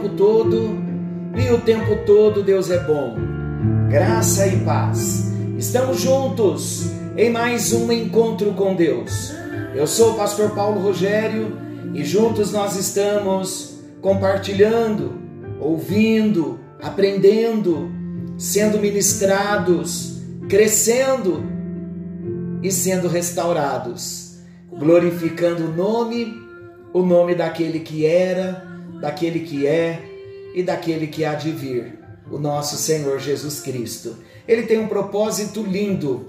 tempo todo e o tempo todo Deus é bom. Graça e paz. Estamos juntos em mais um encontro com Deus. Eu sou o pastor Paulo Rogério e juntos nós estamos compartilhando, ouvindo, aprendendo, sendo ministrados, crescendo e sendo restaurados, glorificando o nome o nome daquele que era, daquele que é e daquele que há de vir, o nosso Senhor Jesus Cristo. Ele tem um propósito lindo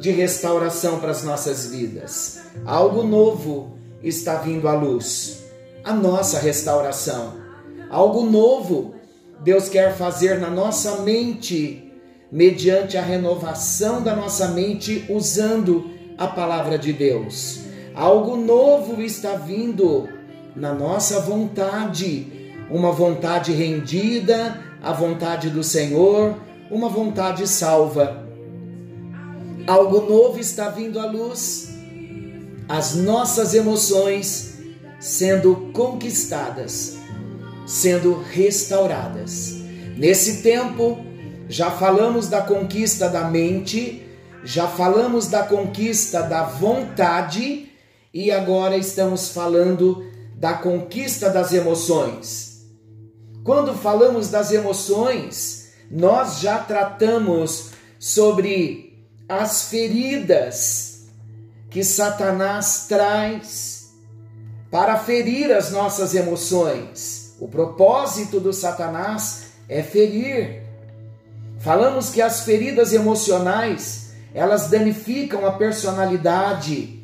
de restauração para as nossas vidas. Algo novo está vindo à luz, a nossa restauração. Algo novo Deus quer fazer na nossa mente, mediante a renovação da nossa mente, usando a palavra de Deus. Algo novo está vindo na nossa vontade, uma vontade rendida à vontade do Senhor, uma vontade salva. Algo novo está vindo à luz, as nossas emoções sendo conquistadas, sendo restauradas. Nesse tempo, já falamos da conquista da mente, já falamos da conquista da vontade e agora estamos falando da conquista das emoções. Quando falamos das emoções, nós já tratamos sobre as feridas que Satanás traz para ferir as nossas emoções. O propósito do Satanás é ferir. Falamos que as feridas emocionais, elas danificam a personalidade,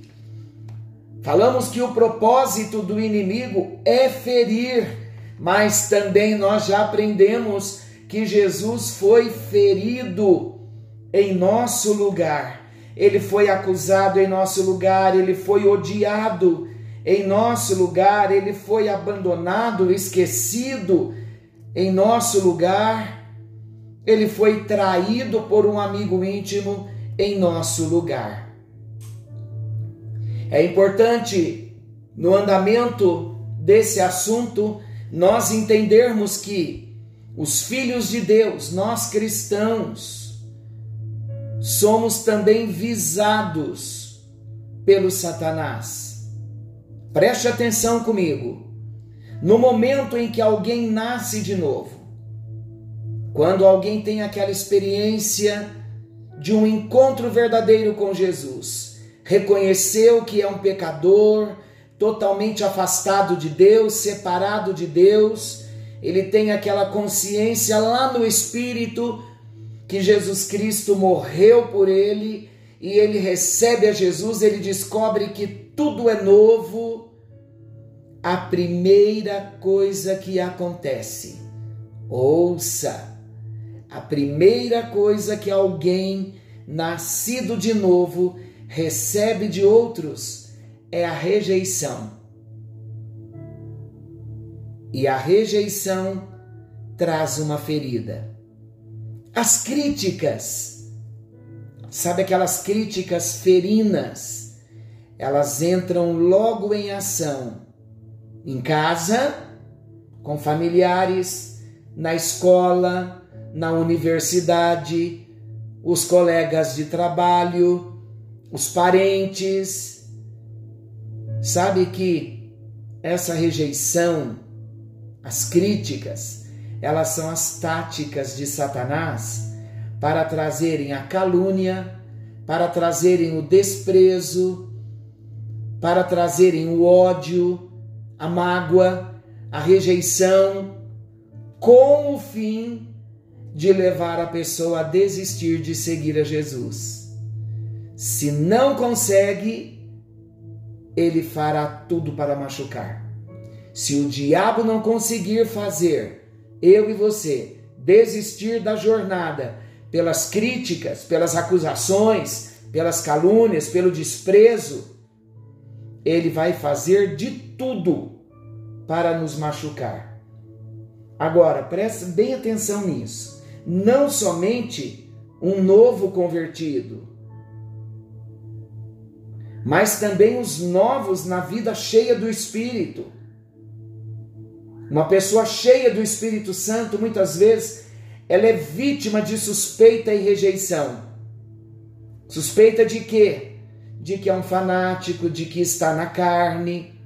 Falamos que o propósito do inimigo é ferir, mas também nós já aprendemos que Jesus foi ferido em nosso lugar. Ele foi acusado em nosso lugar, ele foi odiado em nosso lugar, ele foi abandonado, esquecido em nosso lugar. Ele foi traído por um amigo íntimo em nosso lugar. É importante no andamento desse assunto nós entendermos que os filhos de Deus, nós cristãos, somos também visados pelo Satanás. Preste atenção comigo. No momento em que alguém nasce de novo, quando alguém tem aquela experiência de um encontro verdadeiro com Jesus, reconheceu que é um pecador, totalmente afastado de Deus, separado de Deus. Ele tem aquela consciência lá no espírito que Jesus Cristo morreu por ele e ele recebe a Jesus, ele descobre que tudo é novo. A primeira coisa que acontece, ouça, a primeira coisa que alguém nascido de novo recebe de outros é a rejeição. E a rejeição traz uma ferida. As críticas, sabe aquelas críticas ferinas, elas entram logo em ação. Em casa, com familiares, na escola, na universidade, os colegas de trabalho, os parentes. Sabe que essa rejeição, as críticas, elas são as táticas de Satanás para trazerem a calúnia, para trazerem o desprezo, para trazerem o ódio, a mágoa, a rejeição, com o fim de levar a pessoa a desistir de seguir a Jesus. Se não consegue, ele fará tudo para machucar. Se o diabo não conseguir fazer eu e você desistir da jornada pelas críticas, pelas acusações, pelas calúnias, pelo desprezo, ele vai fazer de tudo para nos machucar. Agora, preste bem atenção nisso. Não somente um novo convertido, mas também os novos na vida cheia do Espírito. Uma pessoa cheia do Espírito Santo, muitas vezes, ela é vítima de suspeita e rejeição. Suspeita de quê? De que é um fanático, de que está na carne.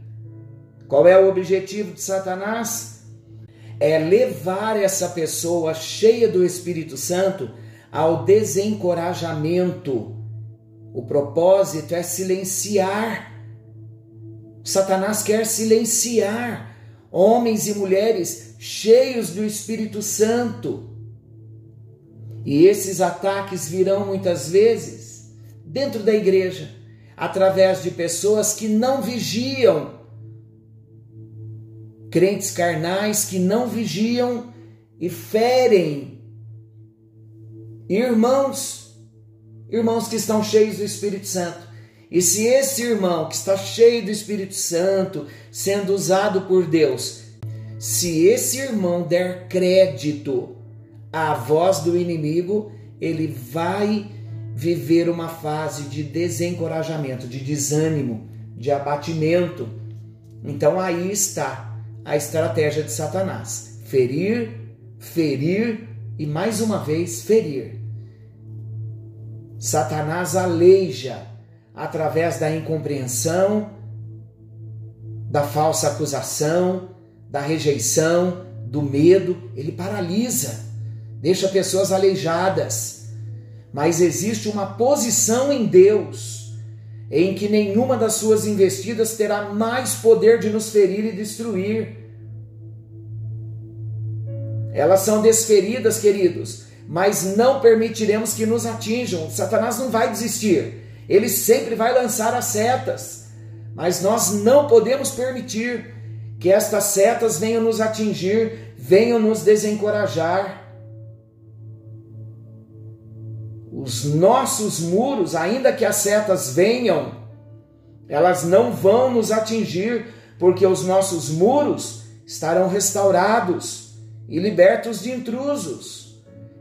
Qual é o objetivo de Satanás? É levar essa pessoa cheia do Espírito Santo ao desencorajamento. O propósito é silenciar. Satanás quer silenciar homens e mulheres cheios do Espírito Santo. E esses ataques virão muitas vezes dentro da igreja, através de pessoas que não vigiam, crentes carnais que não vigiam e ferem irmãos, irmãos que estão cheios do Espírito Santo. E se esse irmão que está cheio do Espírito Santo, sendo usado por Deus, se esse irmão der crédito à voz do inimigo, ele vai viver uma fase de desencorajamento, de desânimo, de abatimento. Então aí está a estratégia de Satanás: ferir, ferir e mais uma vez ferir. Satanás aleija através da incompreensão, da falsa acusação, da rejeição, do medo, ele paralisa, deixa pessoas aleijadas. Mas existe uma posição em Deus em que nenhuma das suas investidas terá mais poder de nos ferir e destruir. Elas são desferidas, queridos, mas não permitiremos que nos atinjam. Satanás não vai desistir. Ele sempre vai lançar as setas, mas nós não podemos permitir que estas setas venham nos atingir, venham nos desencorajar. Os nossos muros, ainda que as setas venham, elas não vão nos atingir, porque os nossos muros estarão restaurados e libertos de intrusos.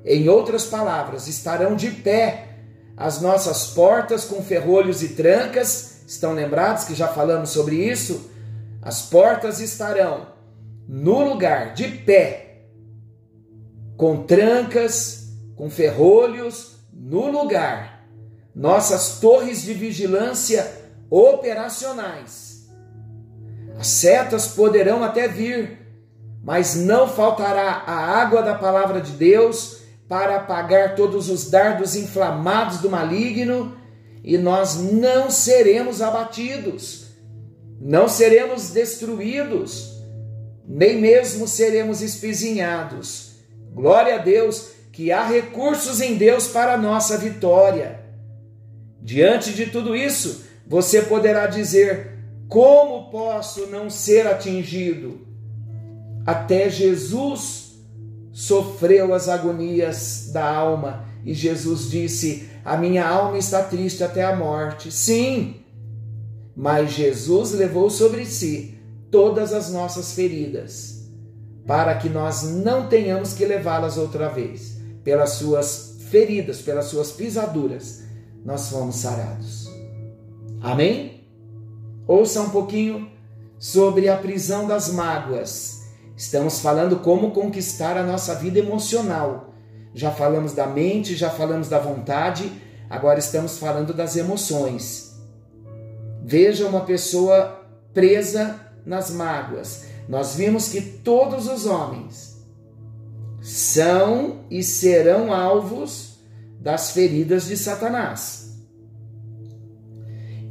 Em outras palavras, estarão de pé as nossas portas com ferrolhos e trancas. Estão lembrados que já falamos sobre isso? As portas estarão no lugar de pé, com trancas, com ferrolhos, no lugar. Nossas torres de vigilância operacionais. As setas poderão até vir, mas não faltará a água da palavra de Deus para apagar todos os dardos inflamados do maligno e nós não seremos abatidos, não seremos destruídos, nem mesmo seremos espizinhados. Glória a Deus que há recursos em Deus para a nossa vitória. Diante de tudo isso, você poderá dizer: como posso não ser atingido? Até Jesus sofreu as agonias da alma e Jesus disse: A minha alma está triste até a morte. Sim, mas Jesus levou sobre si todas as nossas feridas, para que nós não tenhamos que levá-las outra vez. Pelas suas feridas, pelas suas pisaduras, nós fomos sarados. Amém? Ouça um pouquinho sobre a prisão das mágoas Estamos falando como conquistar a nossa vida emocional. Já falamos da mente, já falamos da vontade, agora estamos falando das emoções. Veja uma pessoa presa nas mágoas. Nós vimos que todos os homens são e serão alvos das feridas de Satanás.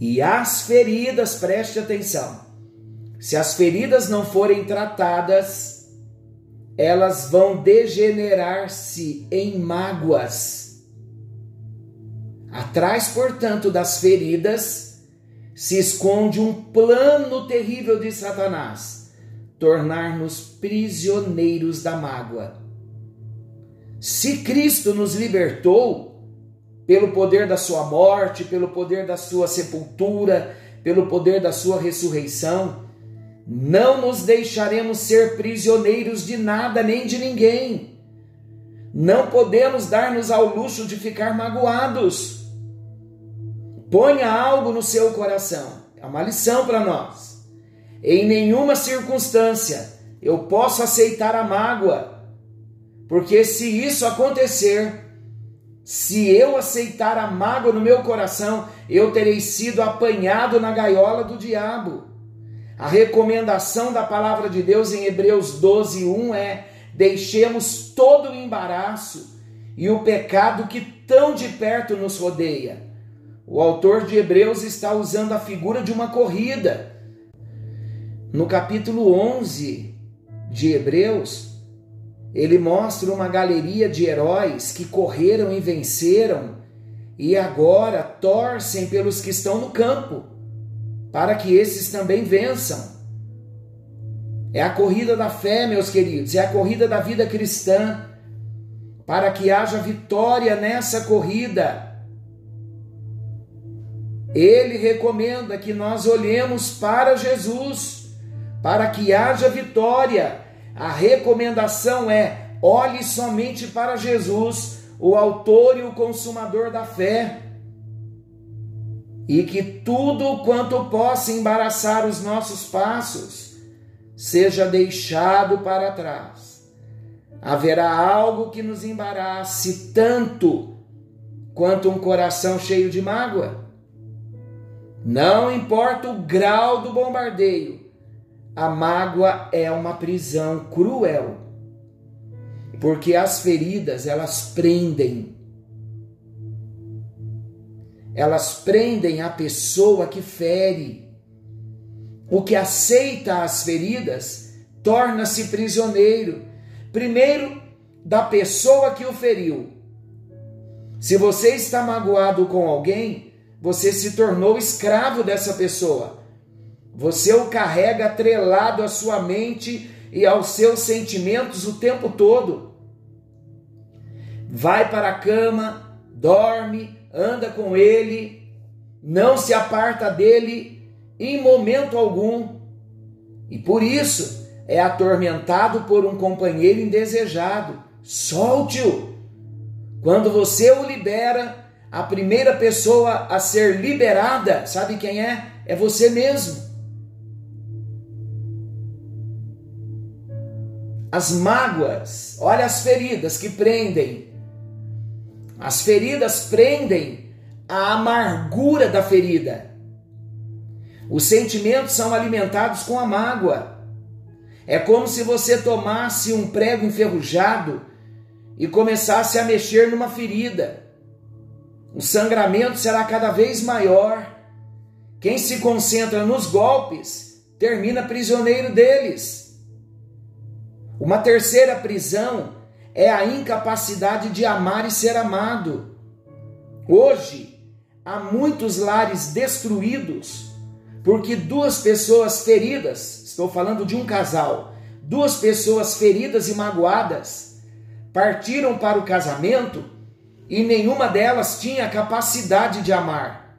E as feridas, preste atenção, se as feridas não forem tratadas, elas vão degenerar-se em mágoas. Atrás, portanto, das feridas se esconde um plano terrível de Satanás tornar-nos prisioneiros da mágoa. Se Cristo nos libertou pelo poder da sua morte, pelo poder da sua sepultura, pelo poder da sua ressurreição, não nos deixaremos ser prisioneiros de nada nem de ninguém. Não podemos dar-nos ao luxo de ficar magoados. Ponha algo no seu coração. É uma lição para nós. Em nenhuma circunstância eu posso aceitar a mágoa, porque se isso acontecer, se eu aceitar a mágoa no meu coração, eu terei sido apanhado na gaiola do diabo. A recomendação da palavra de Deus em Hebreus 12, 1 é: deixemos todo o embaraço e o pecado que tão de perto nos rodeia. O autor de Hebreus está usando a figura de uma corrida. No capítulo 11 de Hebreus, ele mostra uma galeria de heróis que correram e venceram e agora torcem pelos que estão no campo, para que esses também vençam. É a corrida da fé, meus queridos, é a corrida da vida cristã. Para que haja vitória nessa corrida, ele recomenda que nós olhemos para Jesus, para que haja vitória. A recomendação é: olhe somente para Jesus, o Autor e o Consumador da fé. E que tudo quanto possa embaraçar os nossos passos seja deixado para trás. Haverá algo que nos embarace tanto quanto um coração cheio de mágoa. Não importa o grau do bombardeio, a mágoa é uma prisão cruel. Porque as feridas, elas prendem. Elas prendem a pessoa que fere. O que aceita as feridas torna-se prisioneiro. Primeiro, da pessoa que o feriu. Se você está magoado com alguém, você se tornou escravo dessa pessoa. Você o carrega atrelado à sua mente e aos seus sentimentos o tempo todo. Vai para a cama, dorme, anda com ele, não se aparta dele em momento algum. E por isso é atormentado por um companheiro indesejado. Solte-o. Quando você o libera, a primeira pessoa a ser liberada, sabe quem é? É você mesmo. As mágoas, olha as feridas que prendem. As feridas prendem a amargura da ferida. Os sentimentos são alimentados com a mágoa. É como se você tomasse um prego enferrujado e começasse a mexer numa ferida. O sangramento será cada vez maior. Quem se concentra nos golpes termina prisioneiro deles. Uma terceira prisão é a incapacidade de amar e ser amado. Hoje, há muitos lares destruídos porque duas pessoas feridas, estou falando de um casal, duas pessoas feridas e magoadas, partiram para o casamento e nenhuma delas tinha capacidade de amar.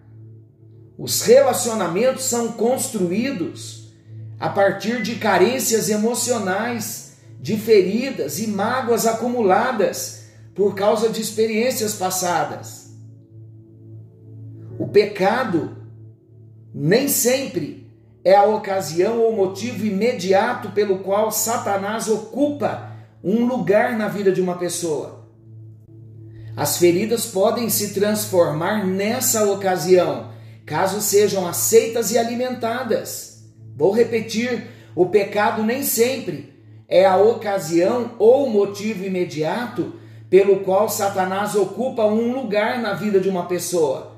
Os relacionamentos são construídos a partir de carências emocionais de feridas e mágoas acumuladas por causa de experiências passadas. O pecado nem sempre é a ocasião ou motivo imediato pelo qual Satanás ocupa um lugar na vida de uma pessoa. As feridas podem se transformar nessa ocasião, caso sejam aceitas e alimentadas. Vou repetir: o pecado nem sempre é a ocasião ou motivo imediato pelo qual Satanás ocupa um lugar na vida de uma pessoa.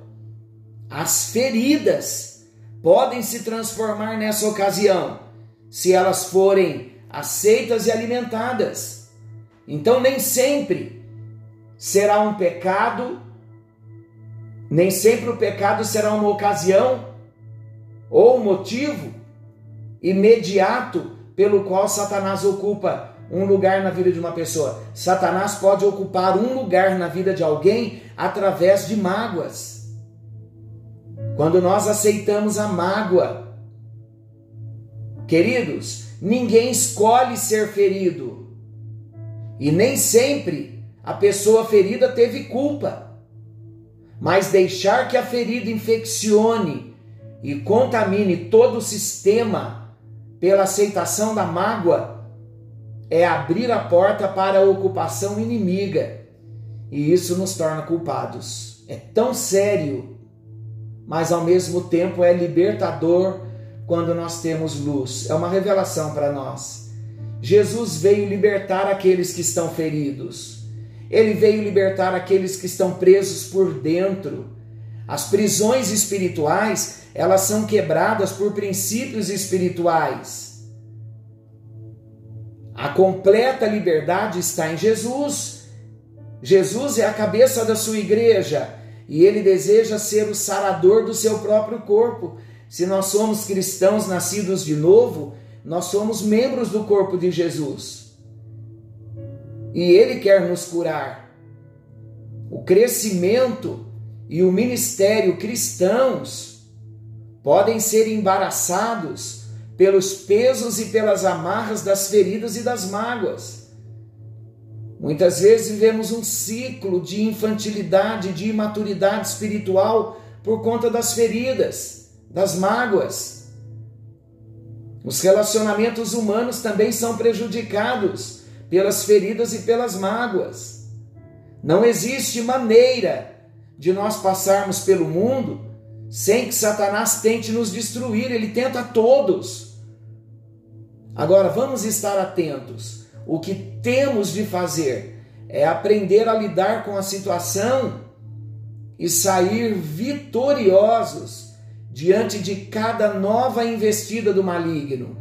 As feridas podem se transformar nessa ocasião, se elas forem aceitas e alimentadas. Então, nem sempre será um pecado, nem sempre o pecado será uma ocasião ou motivo imediato pelo qual Satanás ocupa um lugar na vida de uma pessoa. Satanás pode ocupar um lugar na vida de alguém através de mágoas. Quando nós aceitamos a mágoa, queridos, ninguém escolhe ser ferido. E nem sempre a pessoa ferida teve culpa. mas deixar que a ferida infeccione e contamine todo o sistema pela aceitação da mágoa é abrir a porta para a ocupação inimiga. E isso nos torna culpados. É tão sério, mas ao mesmo tempo é libertador quando nós temos luz. É uma revelação para nós. Jesus veio libertar aqueles que estão feridos. Ele veio libertar aqueles que estão presos por dentro. As prisões espirituais, elas são quebradas por princípios espirituais. A completa liberdade está em Jesus. Jesus é a cabeça da sua igreja e ele deseja ser o sarador do seu próprio corpo. Se nós somos cristãos nascidos de novo, nós somos membros do corpo de Jesus. E Ele quer nos curar. O crescimento e o ministério cristãos podem ser embaraçados pelos pesos e pelas amarras das feridas e das mágoas. Muitas vezes vivemos um ciclo de infantilidade, de imaturidade espiritual por conta das feridas, das mágoas. Os relacionamentos humanos também são prejudicados pelas feridas e pelas mágoas. Não existe maneira de nós passarmos pelo mundo sem que Satanás tente nos destruir, ele tenta todos. Agora vamos estar atentos. O que temos de fazer é aprender a lidar com a situação e sair vitoriosos diante de cada nova investida do maligno.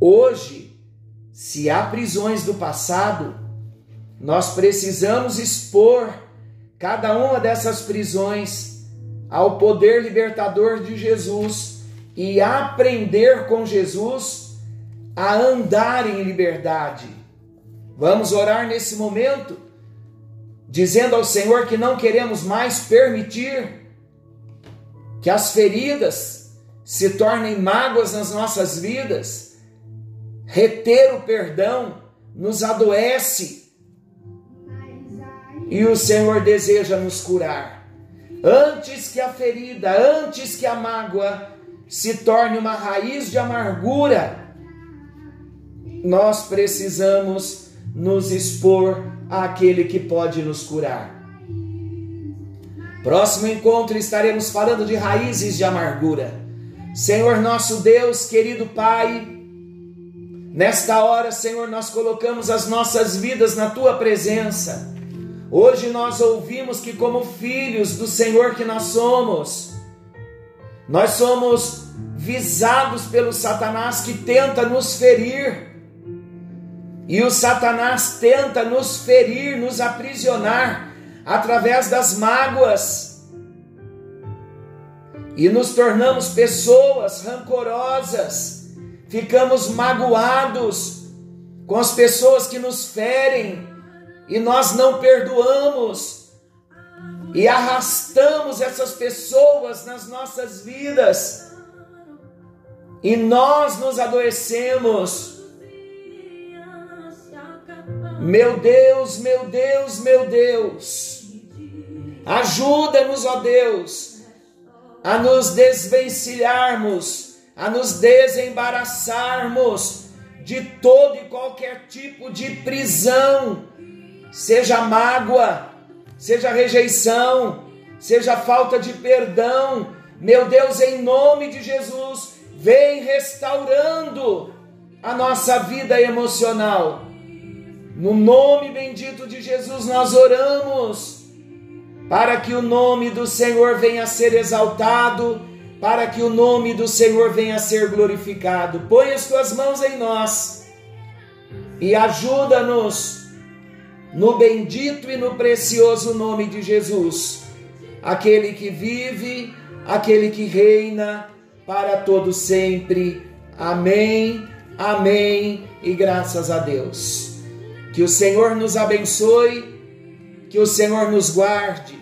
Hoje, se há prisões do passado, nós precisamos expor cada uma dessas prisões ao poder libertador de Jesus e aprender com Jesus a andar em liberdade. Vamos orar nesse momento, dizendo ao Senhor que não queremos mais permitir que as feridas se tornem mágoas nas nossas vidas. Reter o perdão nos adoece e o Senhor deseja nos curar. Antes que a ferida, antes que a mágoa se torne uma raiz de amargura, nós precisamos nos expor àquele que pode nos curar. Próximo encontro estaremos falando de raízes de amargura. Senhor nosso Deus, querido Pai, nesta hora, Senhor, nós colocamos as nossas vidas na tua presença. Hoje nós ouvimos que, como filhos do Senhor que nós somos, nós somos visados pelo Satanás que tenta nos ferir. E o Satanás tenta nos ferir, nos aprisionar através das mágoas. E nos tornamos pessoas rancorosas, ficamos magoados com as pessoas que nos ferem e nós não perdoamos e arrastamos essas pessoas nas nossas vidas e nós nos adoecemos. Meu Deus, meu Deus, meu Deus. Ajuda-nos, ó Deus, a nos desvencilharmos, a nos desembaraçarmos de todo e qualquer tipo de prisão, seja mágoa, seja rejeição, seja falta de perdão. Meu Deus, em nome de Jesus, vem restaurando a nossa vida emocional. No nome bendito de Jesus, nós oramos para que o nome do Senhor venha a ser exaltado, para que o nome do Senhor venha a ser glorificado. Põe as tuas mãos em nós e ajuda-nos no bendito e no precioso nome de Jesus, aquele que vive, aquele que reina para todo sempre. Amém. Amém. E graças a Deus. Que o Senhor nos abençoe, que o Senhor nos guarde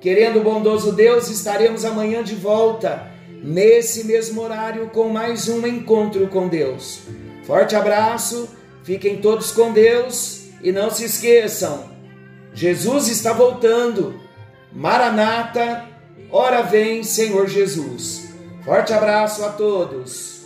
Querendo o bondoso Deus, estaremos amanhã de volta, nesse mesmo horário, com mais um encontro com Deus. Forte abraço, fiquem todos com Deus e não se esqueçam: Jesus está voltando. Maranata, ora vem, Senhor Jesus. Forte abraço a todos.